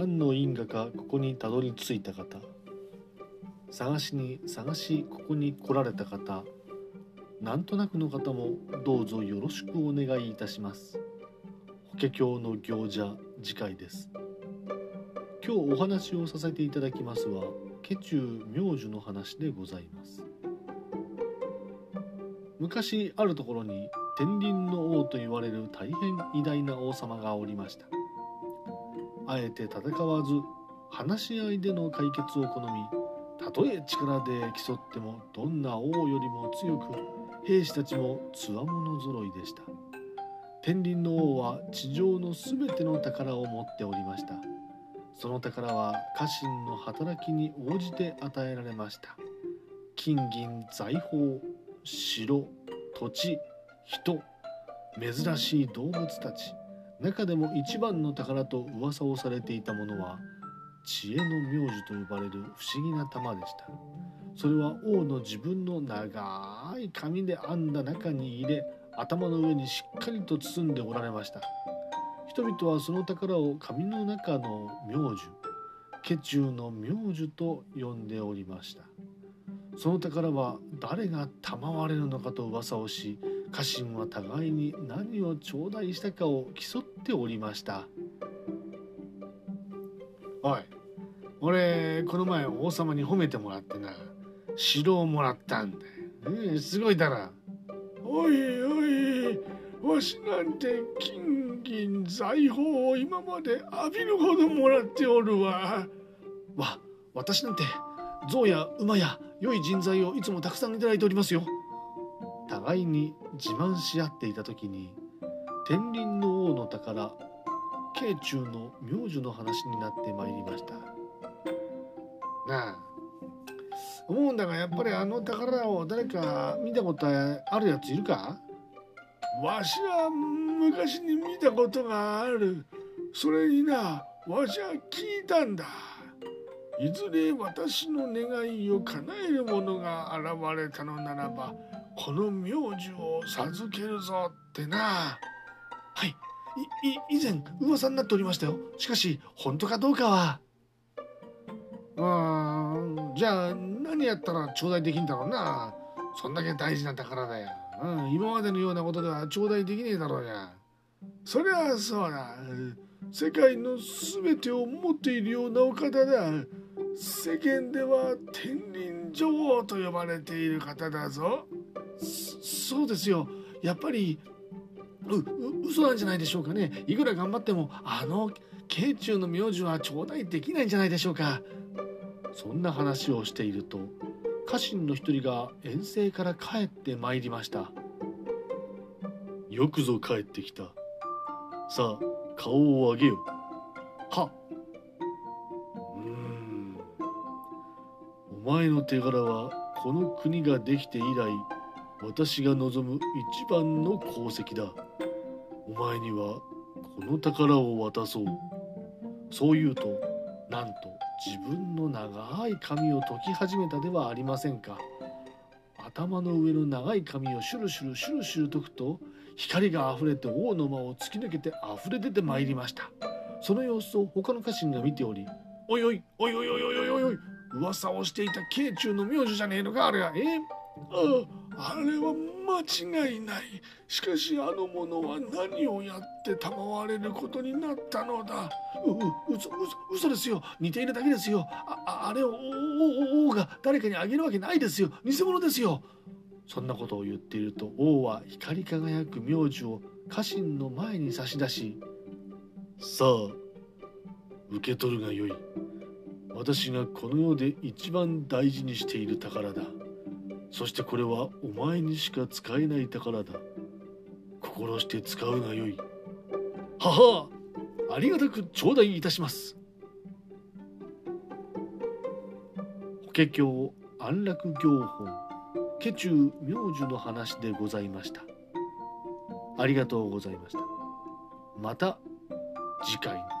何の因果かここにたどり着いた方。探しに探しここに来られた方。なんとなくの方もどうぞよろしくお願いいたします。法華経の行者次回です。今日お話をさせていただきますは家中明寿の話でございます。昔あるところに天輪の王と言われる大変偉大な王様がおりました。あえて戦わず話し合いでの解決を好みたとえ力で競ってもどんな王よりも強く兵士たちもつわもの揃いでした。天輪の王は地上の全ての宝を持っておりました。その宝は家臣の働きに応じて与えられました。金銀財宝城土地人珍しい動物たち。中でも一番の宝と噂をされていたものは知恵の妙寿と呼ばれる不思議な玉でした。それは王の自分の長い紙で編んだ中に入れ頭の上にしっかりと包んでおられました。人々はその宝を紙の中の妙寿家中の妙寿と呼んでおりました。その宝は誰が賜れるのかと噂をし家臣は互いに何を頂戴したかを競っておりました。おい俺この前王様に褒めてもらってな城をもらったんだよ、ね、すごいだろおいおいわしなんて金銀財宝を今まで浴びるほどもらっておるわ。わ私なんて象や馬や良い人材をいつもたくさんいただいておりますよ互いに自慢し合っていた時に天輪の王の宝慶中の明寿の話になってまいりました。なあ。思うんだがやっぱりあの宝を誰か見たことあるやついるか？わしは昔に見たことがある。それになわしは聞いたんだ。いずれ私の願いを叶える者が現れたのならばこの名字を授けるぞってな。はい。い以前噂になっておりましたよ。しかし本当かどうかは。うん。じゃあ何やったら頂戴できんだろうな。そんだけ大事な宝だよ、うん、今までのようなことでは頂戴できねえだろうやそりゃそうだ。世界の全てを持っているようなお方だ。世間では天輪女王と呼ばれている方だぞそうですよ。やっぱりうう嘘なんじゃないでしょうかね。いくら頑張ってもあの慶中の名字は頂戴できないんじゃないでしょうか。そんな話をしていると家臣の一人が遠征から帰ってまいりました。よくぞ帰ってきた。さあ顔を上げよ。はうん。お前の手柄はこの国ができて以来私が望む一番の功績だ。お前にはこの宝を渡そう。そう言うとなんと自分の長い髪を解き始めたではありませんか。頭の上の長い髪をシュルシュルシュルシュル解くと光があふれて王の間を突き抜けてあふれ出てまいりました。その様子を他の家臣が見ており「おいおいおいおいおいおいおいおい噂をしていた慶中の名字じゃねえのかあれは。えあああれは間違いない。しかしあの者は何をやって賜れることになったのだ。うう嘘嘘嘘ですよ。似ているだけですよ。ああれを王が誰かにあげるわけないですよ。偽物ですよ。そんなことを言っていると王は光り輝く名字を家臣の前に差し出しさあ受け取るがよい。私がこの世で一番大事にしている宝だ。そしてこれはお前にしか使えない宝だ。心して使うがよい。ははありがたく頂戴いたします。法華経安楽行本家中明寿の話でございました。ありがとうございました。また次回。